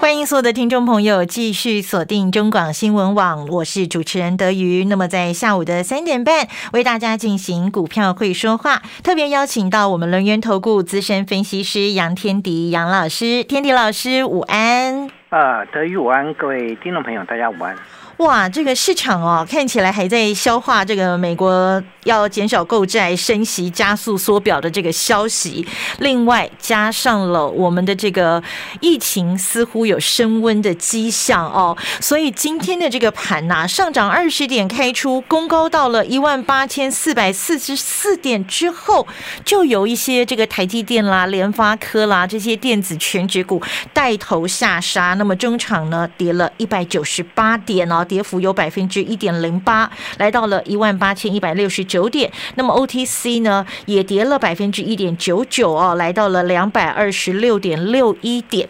欢迎所有的听众朋友继续锁定中广新闻网，我是主持人德瑜。那么在下午的三点半，为大家进行股票会说话，特别邀请到我们轮源投顾资深分析师杨天迪杨老师，天迪老师午安。啊，德瑜午安，各位听众朋友，大家午安。哇，这个市场哦，看起来还在消化这个美国要减少购债、升息、加速缩表的这个消息。另外，加上了我们的这个疫情似乎有升温的迹象哦，所以今天的这个盘呐，上涨二十点开出，攻高到了一万八千四百四十四点之后，就有一些这个台积电啦、联发科啦这些电子全指股带头下杀。那么中场呢，跌了一百九十八点哦。跌幅有百分之一点零八，来到了一万八千一百六十九点。那么 OTC 呢，也跌了百分之一点九九哦，来到了两百二十六点六一点。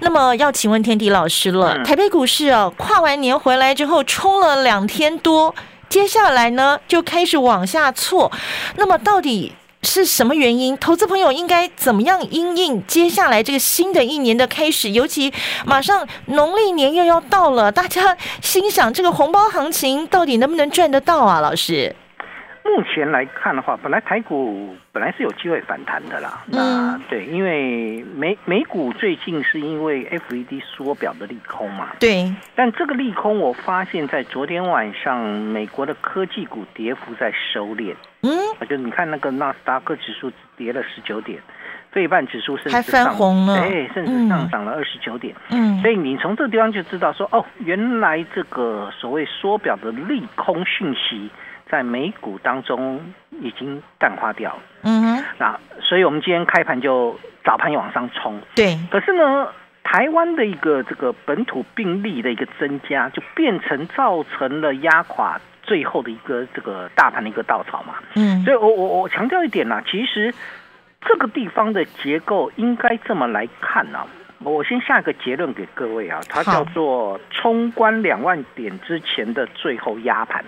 那么要请问天迪老师了，台北股市哦，跨完年回来之后冲了两天多，接下来呢就开始往下挫。那么到底？是什么原因？投资朋友应该怎么样应应接下来这个新的一年的开始？尤其马上农历年又要到了，大家心想这个红包行情到底能不能赚得到啊？老师，目前来看的话，本来台股本来是有机会反弹的啦。那对，因为美美股最近是因为 FED 缩表的利空嘛。对。但这个利空，我发现在昨天晚上，美国的科技股跌幅在收敛。嗯，就你看那个纳斯达克指数跌了十九点，费半指数甚至翻红了，哎，甚至上涨了二十九点。嗯，所以你从这个地方就知道说，哦，原来这个所谓缩表的利空讯息在美股当中已经淡化掉了。嗯哼，那所以我们今天开盘就早盘往上冲。对，可是呢，台湾的一个这个本土病例的一个增加，就变成造成了压垮。最后的一个这个大盘的一个稻草嘛，嗯，所以我我我强调一点呢，其实这个地方的结构应该这么来看啊，我先下一个结论给各位啊，它叫做冲关两万点之前的最后压盘。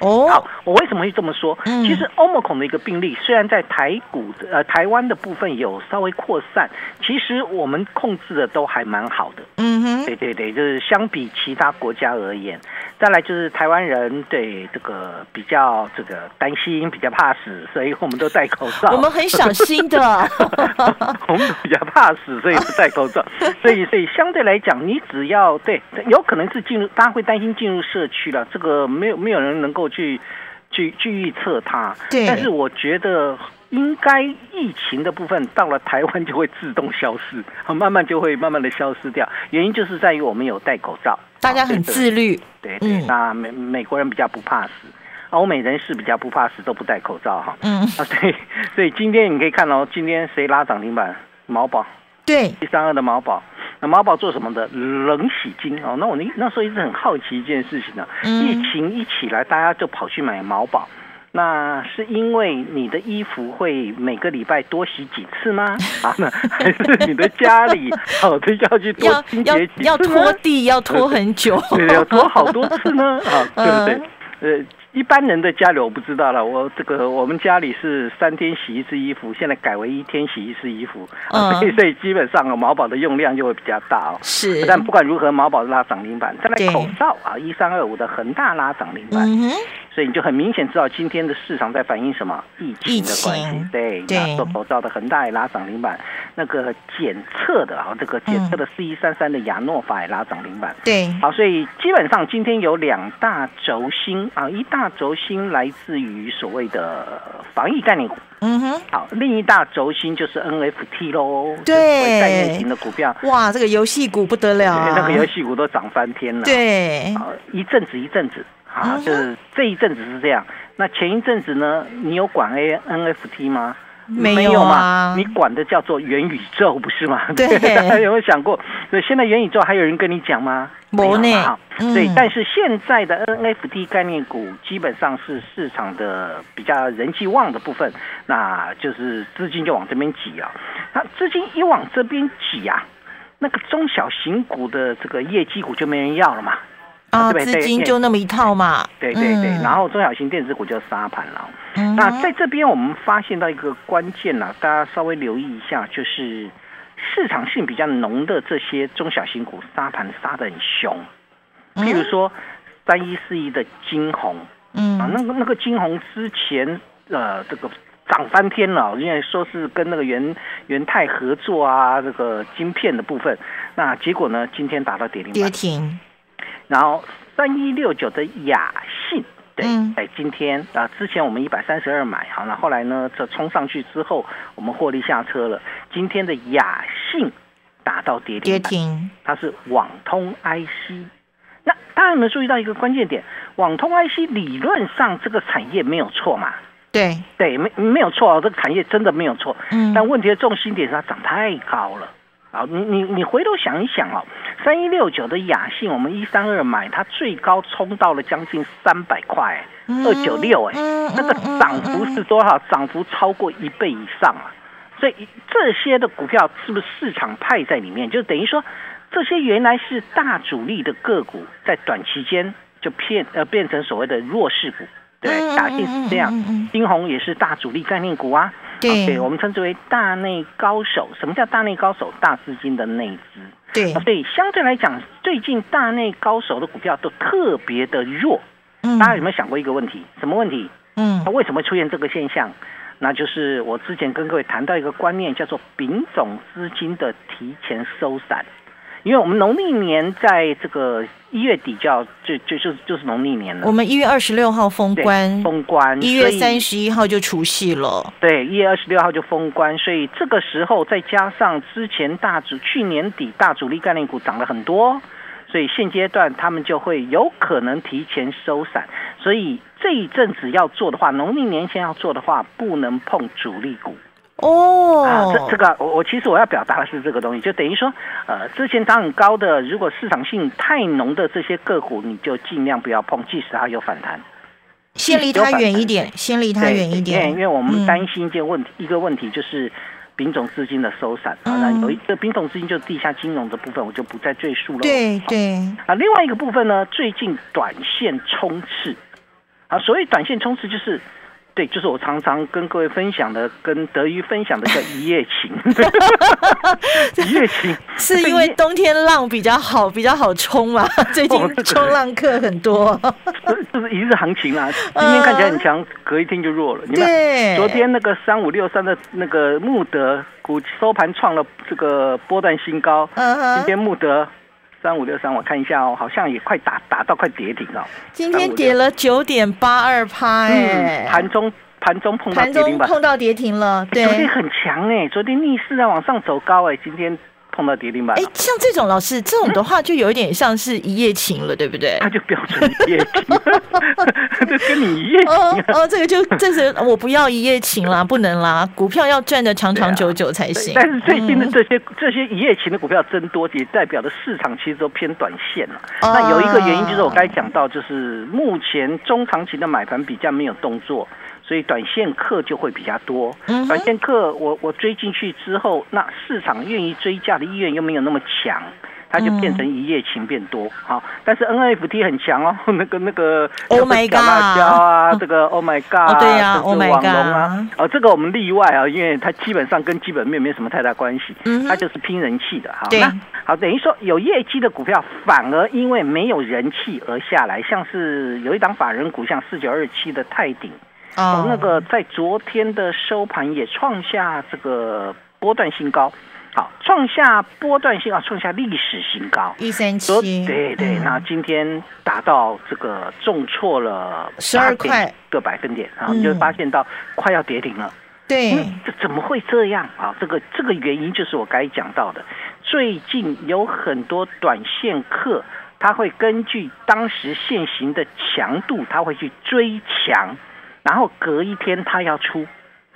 哦，好，我为什么会这么说？其实欧盟孔的一个病例，虽然在台股呃台湾的部分有稍微扩散，其实我们控制的都还蛮好的。嗯哼，对对对，就是相比其他国家而言，再来就是台湾人对这个比较这个担心，比较怕死，所以我们都戴口罩。我们很小心的，我们比较怕死，所以不戴口罩。所以所以相对来讲，你只要对，有可能是进入，大家会担心进入社区了，这个没有没有人能够。去去去预测它，但是我觉得应该疫情的部分到了台湾就会自动消失，慢慢就会慢慢的消失掉。原因就是在于我们有戴口罩，大家很自律。对对，那美美国人比较不怕死，欧美人士比较不怕死，都不戴口罩哈。嗯啊，对，所以今天你可以看到，今天谁拉涨停板？毛宝，对，一三二的毛宝。那毛宝做什么的？冷洗精哦。那我那那时候一直很好奇一件事情呢。疫情一起来，大家就跑去买毛宝。那是因为你的衣服会每个礼拜多洗几次吗？啊，还是你的家里 好的要去多清洁几次？要拖地要拖很久，对，要拖好多次呢？啊，对不对？呃。一般人的家里我不知道了，我这个我们家里是三天洗一次衣服，现在改为一天洗一次衣服，所以所以基本上啊，毛宝的用量就会比较大哦。是，但不管如何，毛宝拉涨停板，再来口罩啊，一三二五的恒大拉涨停板。所以你就很明显知道今天的市场在反映什么疫情的关系，对，那做口罩的恒大也拉涨停板，那个检测的啊，这个检测的四一三三的亚诺法也拉涨停板，对，好，所以基本上今天有两大轴心啊，一大轴心来自于所谓的防疫概念股，嗯哼，好，另一大轴心就是 NFT 喽，对，概念型的股票，哇，这个游戏股不得了，那个游戏股都涨翻天了，对，好，一阵子一阵子。啊，就是这一阵子是这样。那前一阵子呢，你有管 A NFT 吗？没有啊，你管的叫做元宇宙不是吗？对，大家有没有想过？对，现在元宇宙还有人跟你讲吗？没有。对，但是现在的 NFT 概念股基本上是市场的比较人气旺的部分，那就是资金就往这边挤啊。那资金一往这边挤啊，那个中小型股的这个业绩股就没人要了嘛。啊，资金就那么一套嘛。对对对，然后中小型电子股就杀盘了。那在这边我们发现到一个关键呢，大家稍微留意一下，就是市场性比较浓的这些中小型股杀盘杀的很凶。譬如说三一四一的金红，嗯啊，那个那个金红之前呃这个涨翻天了，因为说是跟那个元元泰合作啊，这个晶片的部分，那结果呢，今天打到跌停跌停。然后三一六九的雅信，对，在今天啊，之前我们一百三十二买，好，那后来呢，这冲上去之后，我们获利下车了。今天的雅信达到跌停，跌停，它是网通 IC。那大家有没有注意到一个关键点？网通 IC 理论上这个产业没有错嘛？对，对，没没有错，这个产业真的没有错。嗯，但问题的重心点是它涨太高了。好，你你你回头想一想哦，三一六九的雅信，我们一三二买，它最高冲到了将近三百块，二九六哎，那个涨幅是多少？涨幅超过一倍以上啊！所以这些的股票是不是市场派在里面？就等于说，这些原来是大主力的个股，在短期间就变呃变成所谓的弱势股。对，打进是这样，金红也是大主力概念股啊。对，我们称之为大内高手。什么叫大内高手？大资金的内资。对，所以相对来讲，最近大内高手的股票都特别的弱。嗯，大家有没有想过一个问题？什么问题？嗯，它为什么会出现这个现象？那就是我之前跟各位谈到一个观念，叫做丙种资金的提前收散。因为我们农历年在这个一月底就要就就就就是农历年了。我们一月二十六号封关，封关，一月三十一号就除夕了。对，一月二十六号就封关，所以这个时候再加上之前大主去年底大主力概念股涨了很多，所以现阶段他们就会有可能提前收散。所以这一阵子要做的话，农历年前要做的话，不能碰主力股。哦，啊，这这个我我其实我要表达的是这个东西，就等于说，呃，之前涨很高的，如果市场性太浓的这些个股，你就尽量不要碰，即使它有反弹，先离它远一点，先离它远一点，因为我们担心一件问题，一个问题就是丙种资金的收散，啊，那有一个丙种资金就是地下金融的部分，我就不再赘述了。对对，啊，另外一个部分呢，最近短线冲刺，啊，所谓短线冲刺就是。对，就是我常常跟各位分享的，跟德瑜分享的叫一夜情。一夜情 是因为冬天浪比较好，比较好冲嘛。最近冲浪客很多，就是一日行情啊。今天看起来很强，隔一天就弱了。你看，昨天那个三五六三的那个穆德股收盘创了这个波段新高。嗯今天穆德。三五六三，我看一下哦，好像也快打打到快跌停了。今天跌了九点八二趴，哎，盘中盘中碰到跌停碰到跌停了。对昨天很强哎，昨天逆势在往上走高哎，今天。碰到跌停板，哎，像这种老师这种的话，就有一点像是一夜情了，对不对？他就标准一夜情，这跟你一夜情。哦，这个就这是我不要一夜情啦，不能啦，股票要赚的长长久久才行。但是最近的这些这些一夜情的股票增多，也代表的市场其实都偏短线了。那有一个原因就是我刚才讲到，就是目前中长期的买盘比较没有动作。所以短线客就会比较多，短线客我我追进去之后，那市场愿意追价的意愿又没有那么强，它就变成一夜情变多。好，但是 NFT 很强哦，那个那个 Oh my God 啊，这个 Oh my God，对呀，Oh my God 啊，哦，这个我们例外啊，因为它基本上跟基本面没什么太大关系，它就是拼人气的。好，那好，等于说有业绩的股票反而因为没有人气而下来，像是有一档法人股，像四九二七的泰鼎。哦，那个在昨天的收盘也创下这个波段新高，好，创下波段新啊，创下历史新高，一三七，对对，那今天达到这个重挫了十二块。个百分点，然后你就发现到快要跌停了，对，这怎么会这样？啊？这个这个原因就是我刚才讲到的，最近有很多短线客，他会根据当时现行的强度，他会去追强。然后隔一天他要出，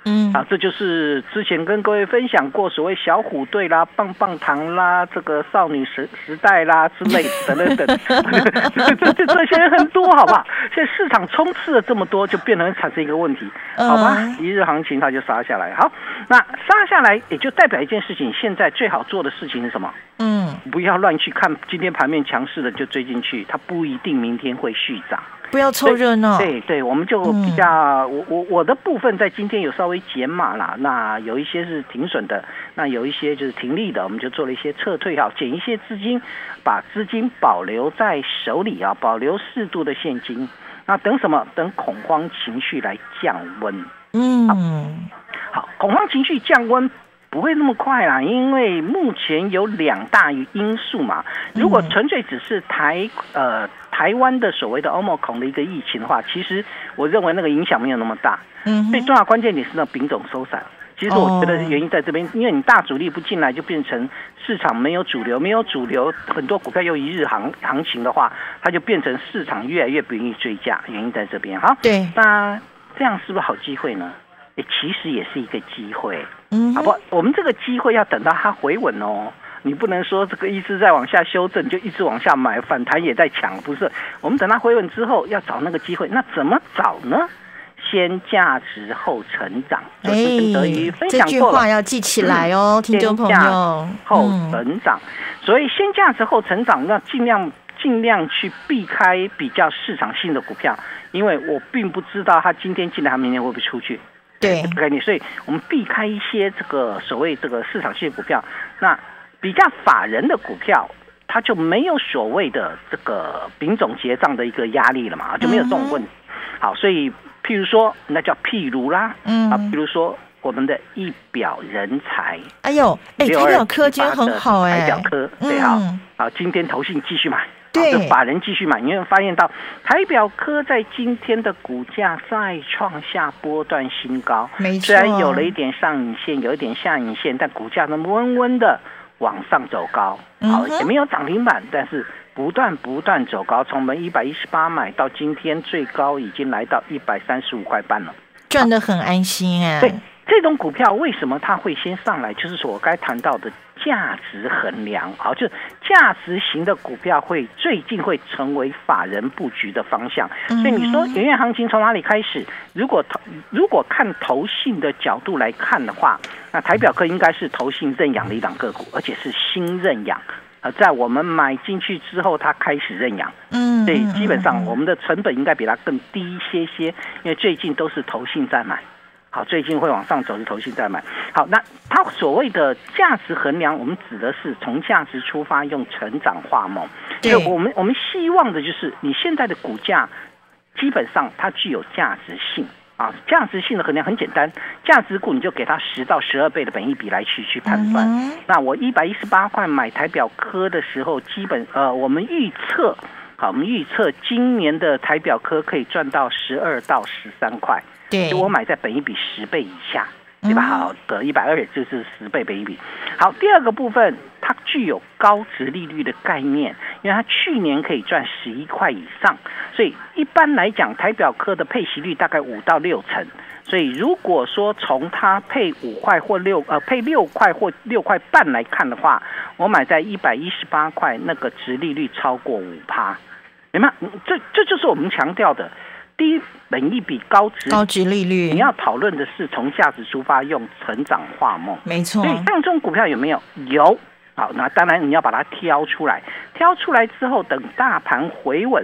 嗯，啊，这就是之前跟各位分享过所谓小虎队啦、棒棒糖啦、这个少女时时代啦之类等等等，这这这些很多，好吧？现在市场充斥了这么多，就变成产生一个问题，好吧？一日行情它就杀下来，好，那杀下来也就代表一件事情，现在最好做的事情是什么？嗯，不要乱去看今天盘面强势的就追进去，它不一定明天会续涨。不要凑热闹。对对，我们就比较我我我的部分在今天有稍微减码了，那有一些是停损的，那有一些就是停利的，我们就做了一些撤退哈，减一些资金，把资金保留在手里啊，保留适度的现金。那等什么？等恐慌情绪来降温。嗯，好，恐慌情绪降温。不会那么快啦，因为目前有两大因素嘛。如果纯粹只是台呃台湾的所谓的欧盟孔的一个疫情的话，其实我认为那个影响没有那么大。嗯，最重要关键点是那丙种收散。其实我觉得原因在这边，因为你大主力不进来，就变成市场没有主流，没有主流，很多股票又一日行行情的话，它就变成市场越来越不愿意追价。原因在这边哈。对，那这样是不是好机会呢？也其实也是一个机会。嗯，好不，我们这个机会要等到它回稳哦。你不能说这个一直在往下修正，就一直往下买，反弹也在抢，不是？我们等它回稳之后，要找那个机会。那怎么找呢？先价值后成长。哎，这句话要记起来哦，听众朋友。后成长，所以先价值后成长，要尽量尽量去避开比较市场性的股票，因为我并不知道它今天进来，它明天会不会出去。对，概念，所以我们避开一些这个所谓这个市场性股票，那比较法人的股票，它就没有所谓的这个丙种结账的一个压力了嘛，就没有这种问题。好，所以譬如说，那叫譬如啦，嗯，啊，比如说我们的一表人才，哎呦，哎，台表科今天很好哎，台表科对哈，好，今天投信继续买。对，法人继续买，因为发现到台表科在今天的股价再创下波段新高，没错。虽然有了一点上影线，有一点下影线，但股价呢温温的往上走高，好，也没有涨停板，但是不断不断走高，从我们一百一十八买到今天最高已经来到一百三十五块半了，赚得很安心哎。对，这种股票为什么它会先上来？就是说我该谈到的。价值衡量好，就是价值型的股票会最近会成为法人布局的方向。所以你说远远行情从哪里开始？如果投如果看投信的角度来看的话，那台表科应该是投信认养的一档个股，而且是新认养。呃，在我们买进去之后，它开始认养。嗯，对，基本上我们的成本应该比它更低一些些，因为最近都是投信在买。好，最近会往上走，是投信在买。好，那它所谓的价值衡量，我们指的是从价值出发，用成长画梦。对，我们我们希望的就是你现在的股价，基本上它具有价值性啊。价值性的衡量很简单，价值股你就给它十到十二倍的本益比来去去判断。那我一百一十八块买台表科的时候，基本呃，我们预测，好，我们预测今年的台表科可以赚到十二到十三块。对，我买在本一比十倍以下，对吧？好的，一百二就是十倍本一比。好，第二个部分，它具有高值利率的概念，因为它去年可以赚十一块以上，所以一般来讲，台表科的配息率大概五到六成。所以如果说从它配五块或六呃配六块或六块半来看的话，我买在一百一十八块，那个值利率超过五趴，明白？这这就是我们强调的。低本一比高值高值利率，你要讨论的是从价值出发，用成长化梦，没错。所以像这种股票有没有？有。好，那当然你要把它挑出来，挑出来之后，等大盘回稳，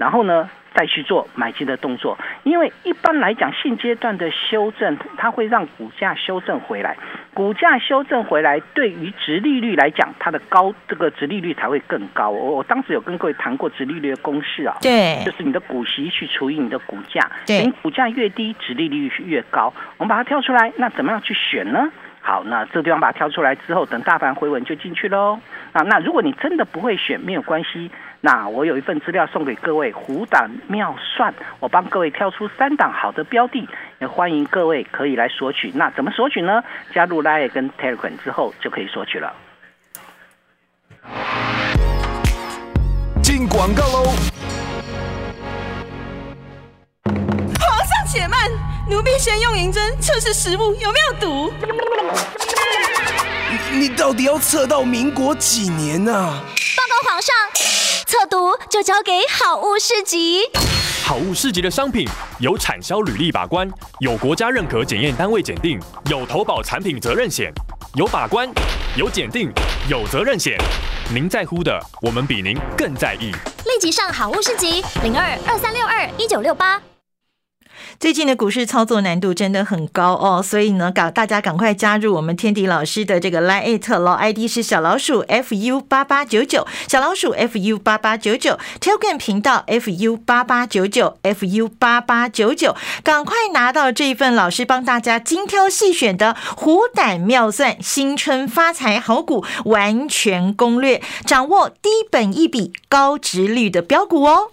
然后呢？再去做买进的动作，因为一般来讲，现阶段的修正，它会让股价修正回来。股价修正回来，对于殖利率来讲，它的高这个殖利率才会更高。我我当时有跟各位谈过殖利率的公式啊，对，就是你的股息去除以你的股价，对，你股价越低，殖利率是越高。我们把它挑出来，那怎么样去选呢？好，那这个地方把它挑出来之后，等大盘回稳就进去喽。啊，那如果你真的不会选，没有关系。那我有一份资料送给各位，虎胆妙算，我帮各位挑出三档好的标的，也欢迎各位可以来索取。那怎么索取呢？加入 Line 跟 Telegram 之后就可以索取了。进广告喽！皇上且慢。奴婢先用银针测试食物有没有毒。你到底要测到民国几年啊？报告皇上，测毒就交给好物市集。好物市集的商品有产销履历把关，有国家认可检验单位检定，有投保产品责任险，有把关，有检定，有责任险。您在乎的，我们比您更在意。立即上好物市集零二二三六二一九六八。最近的股市操作难度真的很高哦，所以呢，赶大家赶快加入我们天迪老师的这个 Line It，老 ID 是小老鼠 fu 八八九九，小老鼠 fu 八八九九，Telegram 频道 fu 八八九九 fu 八八九九，赶快拿到这份老师帮大家精挑细选的虎胆妙算新春发财好股完全攻略，掌握低本一笔高值率的标股哦。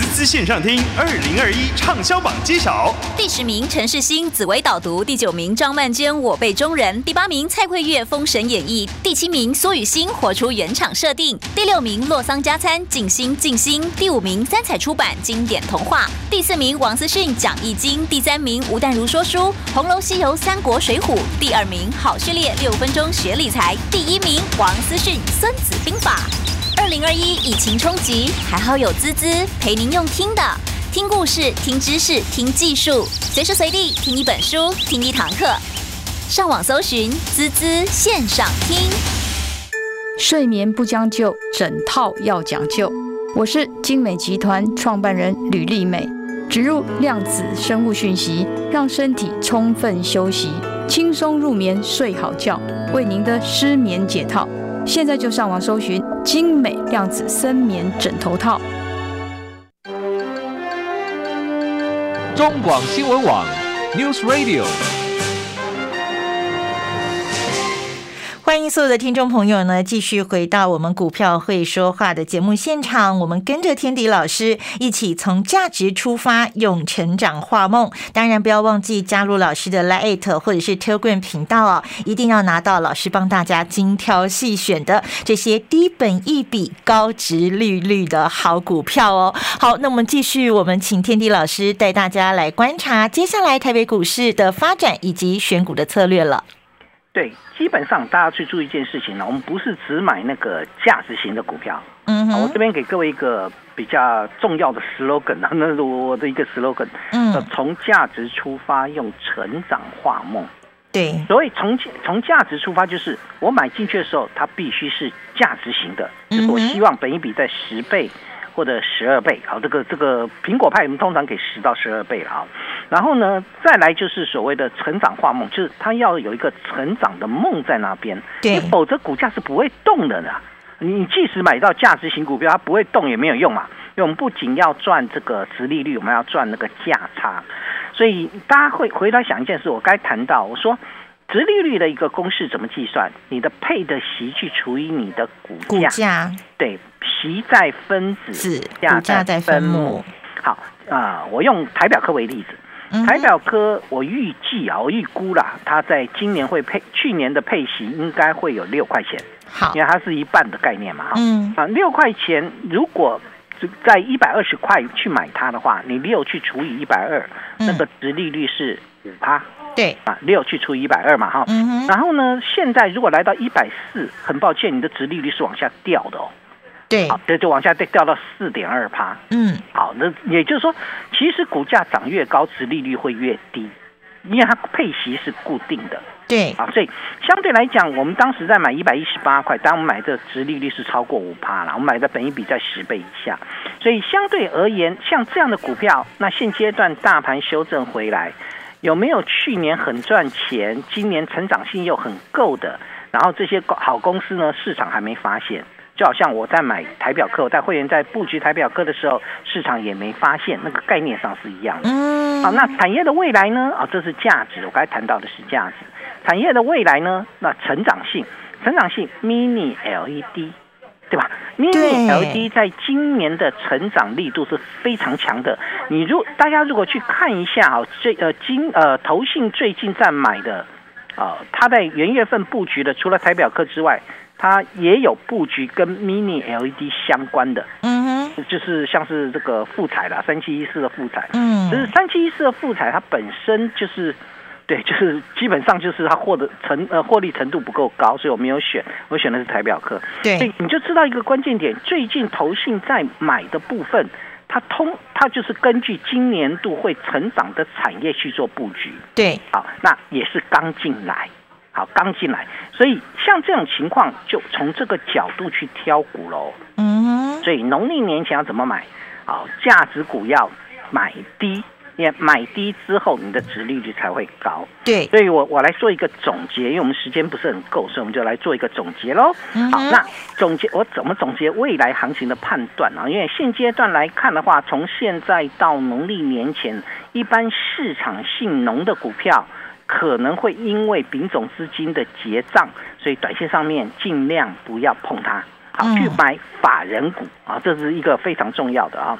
滋滋线上听，二零二一畅销榜揭晓。第十名陈世新紫薇导读，第九名张曼娟我辈中人，第八名蔡慧月封神演义，第七名苏雨欣活出原厂设定，第六名洛桑加餐静心静心，第五名三彩出版经典童话，第四名王思训讲易经，第三名吴淡如说书，红楼西游三国水浒，第二名好序列六分钟学理财，第一名王思训孙子兵法。零二一疫情冲击，还好有滋滋陪您用听的，听故事、听知识、听技术，随时随地听一本书、听一堂课。上网搜寻滋滋线上听。睡眠不将就，整套要讲究。我是精美集团创办人吕丽美，植入量子生物讯息，让身体充分休息，轻松入眠，睡好觉，为您的失眠解套。现在就上网搜寻精美量子深眠枕头套。中广新闻网，News Radio。欢迎所有的听众朋友呢，继续回到我们股票会说话的节目现场。我们跟着天迪老师一起从价值出发，用成长画梦。当然，不要忘记加入老师的 Lite 或者是 Telegram 频道哦，一定要拿到老师帮大家精挑细选的这些低本一笔、高值利率的好股票哦。好，那我们继续，我们请天迪老师带大家来观察接下来台北股市的发展以及选股的策略了。对，基本上大家去注意一件事情呢，我们不是只买那个价值型的股票。嗯，我这边给各位一个比较重要的 slogan 啊，那是我的一个 slogan。嗯，从价值出发，用成长化梦。对，所以从从价值出发，就是我买进去的时候，它必须是价值型的，就是我希望本一比在十倍。或者十二倍，好，这个这个苹果派我们通常给十到十二倍了啊。然后呢，再来就是所谓的成长化梦，就是它要有一个成长的梦在那边，对，否则股价是不会动的呢。你即使买到价值型股票，它不会动也没有用嘛。因为我们不仅要赚这个殖利率，我们要赚那个价差。所以大家会回来想一件事，我该谈到，我说殖利率的一个公式怎么计算？你的配的息去除以你的股价，对。息在分子，股价在分母。好啊，我用台表科为例子，台表科我预计啊，我预估啦，它在今年会配，去年的配息应该会有六块钱。好，因为它是一半的概念嘛，哈。嗯。啊，六块钱，如果在一百二十块去买它的话，你六去除以一百二，那个值利率是五趴。对。啊，六去除以一百二嘛，哈。嗯然后呢，现在如果来到一百四，很抱歉，你的值利率是往下掉的哦。对，好，这就往下掉掉到四点二趴。嗯，好，那也就是说，其实股价涨越高，值利率会越低，因为它配息是固定的。对，啊，所以相对来讲，我们当时在买一百一十八块，当我们买的值利率是超过五趴了，我们买的本一比在十倍以下，所以相对而言，像这样的股票，那现阶段大盘修正回来，有没有去年很赚钱，今年成长性又很够的，然后这些好公司呢，市场还没发现。就好像我在买台表课，我在会员在布局台表课的时候，市场也没发现，那个概念上是一样的。嗯，好，那产业的未来呢？啊，这是价值，我刚才谈到的是价值。产业的未来呢？那成长性，成长性，Mini LED，对吧？Mini LED 在今年的成长力度是非常强的。你如大家如果去看一下啊，这呃今呃投信最近在买的啊，他在元月份布局的，除了台表科之外，它也有布局跟 Mini LED 相关的。嗯哼，就是像是这个富彩啦，三七一四的富彩。嗯，就是三七一四的富彩，它本身就是。对，就是基本上就是它获得程呃获利程度不够高，所以我没有选，我选的是台表科。对，你就知道一个关键点，最近投信在买的部分，它通它就是根据今年度会成长的产业去做布局。对，好，那也是刚进来，好刚进来，所以像这种情况，就从这个角度去挑股喽。嗯，所以农历年前要怎么买？好，价值股要买低。买低之后，你的值利率才会高。对，所以我我来做一个总结，因为我们时间不是很够，所以我们就来做一个总结喽。好，那总结我怎么总结未来行情的判断呢？因为现阶段来看的话，从现在到农历年前，一般市场性浓的股票可能会因为丙种资金的结账，所以短线上面尽量不要碰它。好去买法人股啊，这是一个非常重要的啊。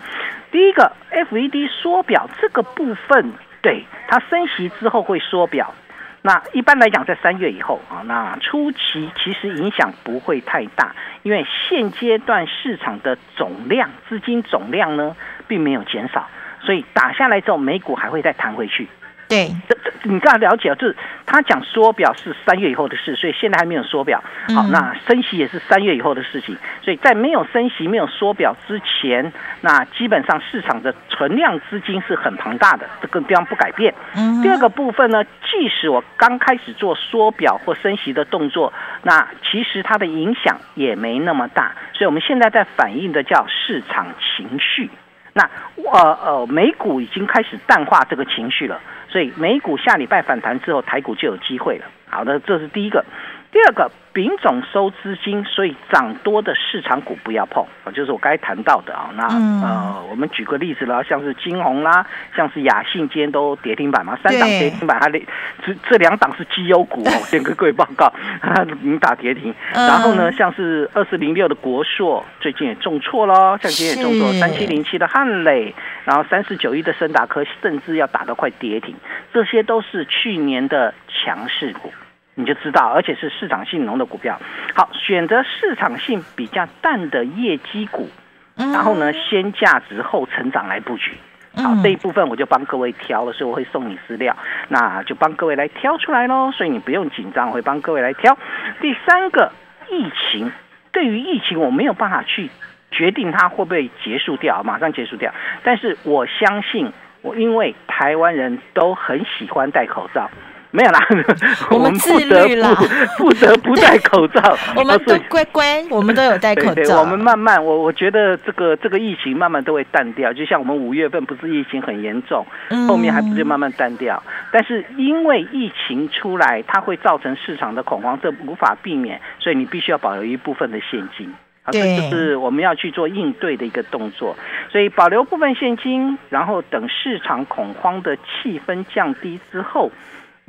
第一个，FED 缩表这个部分，对它升息之后会缩表。那一般来讲，在三月以后啊，那初期其实影响不会太大，因为现阶段市场的总量资金总量呢，并没有减少，所以打下来之后，美股还会再弹回去。对，这这你刚才了解就是他讲缩表是三月以后的事，所以现在还没有缩表。好，那升息也是三月以后的事情，所以在没有升息、没有缩表之前，那基本上市场的存量资金是很庞大的，这个地方不改变。第二个部分呢，即使我刚开始做缩表或升息的动作，那其实它的影响也没那么大，所以我们现在在反映的叫市场情绪。那呃呃，美股已经开始淡化这个情绪了。所以美股下礼拜反弹之后，台股就有机会了。好的，这是第一个。第二个，丙种收资金，所以涨多的市场股不要碰啊，就是我刚才谈到的啊。那呃，我们举个例子啦，像是金红啦，像是雅信，今天都跌停板嘛，三档跌停板，它的这这两档是绩优股哦，先跟各位报告，已经打跌停。然后呢，像是二四零六的国硕，最近也重挫喽，像今天也重挫，三七零七的汉磊，然后三四九一的森达科，甚至要打到快跌停，这些都是去年的强势股。你就知道，而且是市场性浓的股票。好，选择市场性比较淡的业绩股，然后呢，先价值后成长来布局。好，这一部分我就帮各位挑了，所以我会送你资料，那就帮各位来挑出来喽。所以你不用紧张，我会帮各位来挑。第三个，疫情，对于疫情我没有办法去决定它会不会结束掉，马上结束掉。但是我相信，我因为台湾人都很喜欢戴口罩。没有啦，我们自律了，不得不戴口罩。我们都乖乖，我们都有戴口罩。我们慢慢，我我觉得这个这个疫情慢慢都会淡掉。就像我们五月份不是疫情很严重，后面还不是慢慢淡掉。但是因为疫情出来，它会造成市场的恐慌，这无法避免，所以你必须要保留一部分的现金。这就是我们要去做应对的一个动作。所以保留部分现金，然后等市场恐慌的气氛降低之后。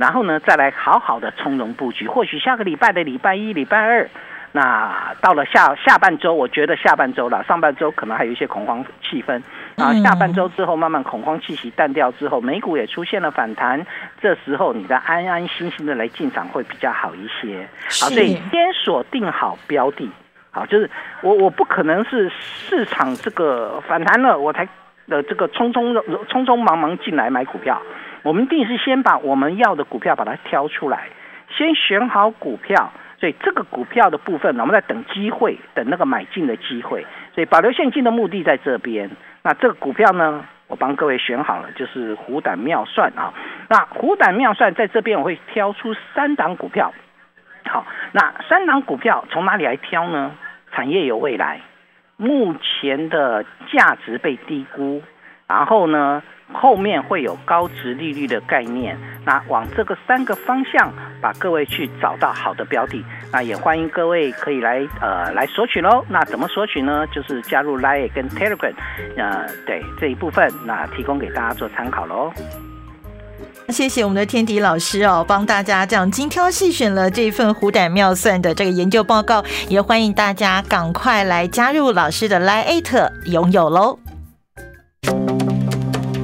然后呢，再来好好的从容布局。或许下个礼拜的礼拜一、礼拜二，那到了下下半周，我觉得下半周了，上半周可能还有一些恐慌气氛。啊，下半周之后，慢慢恐慌气息淡掉之后，美股也出现了反弹。这时候，你再安安心心的来进场会比较好一些。好，所以先锁定好标的。好，就是我我不可能是市场这个反弹了，我才的这个匆匆匆匆忙忙进来买股票。我们一定是先把我们要的股票把它挑出来，先选好股票，所以这个股票的部分，我们在等机会，等那个买进的机会。所以保留现金的目的在这边。那这个股票呢，我帮各位选好了，就是虎胆妙算啊。那虎胆妙算在这边我会挑出三档股票。好，那三档股票从哪里来挑呢？产业有未来，目前的价值被低估。然后呢，后面会有高值利率的概念。那往这个三个方向，把各位去找到好的标的。那也欢迎各位可以来呃来索取喽。那怎么索取呢？就是加入 Line 跟 Telegram，呃，对这一部分，那提供给大家做参考喽。谢谢我们的天迪老师哦，帮大家这样精挑细选了这份虎胆妙算的这个研究报告，也欢迎大家赶快来加入老师的 Line 拥有喽。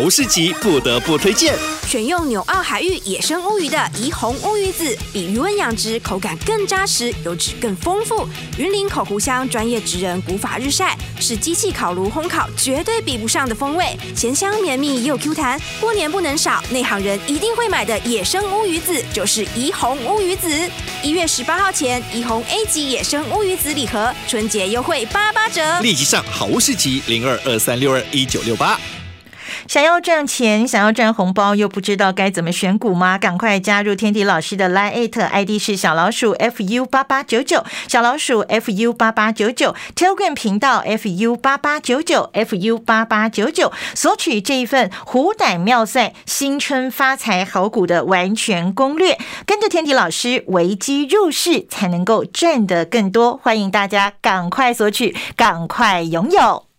好市集不得不推荐。选用纽澳海域野生乌鱼的怡红乌鱼子，比鱼温养殖口感更扎实，油脂更丰富。云林口湖乡专业职人古法日晒，是机器烤炉烘烤绝对比不上的风味，咸香绵密又 Q 弹。过年不能少，内行人一定会买的野生乌鱼子就是怡红乌鱼子。一月十八号前，怡红 A 级野生乌鱼子礼盒春节优惠八八折，立即上好物市集零二二三六二一九六八。想要赚钱，想要赚红包，又不知道该怎么选股吗？赶快加入天地老师的 Line ID 是小老鼠 fu 八八九九，小老鼠 fu 八八九九，Telegram 频道 fu 八八九九 fu 八八九九，索取这一份虎胆妙算新春发财好股的完全攻略，跟着天地老师危机入市，才能够赚得更多。欢迎大家赶快索取，赶快拥有。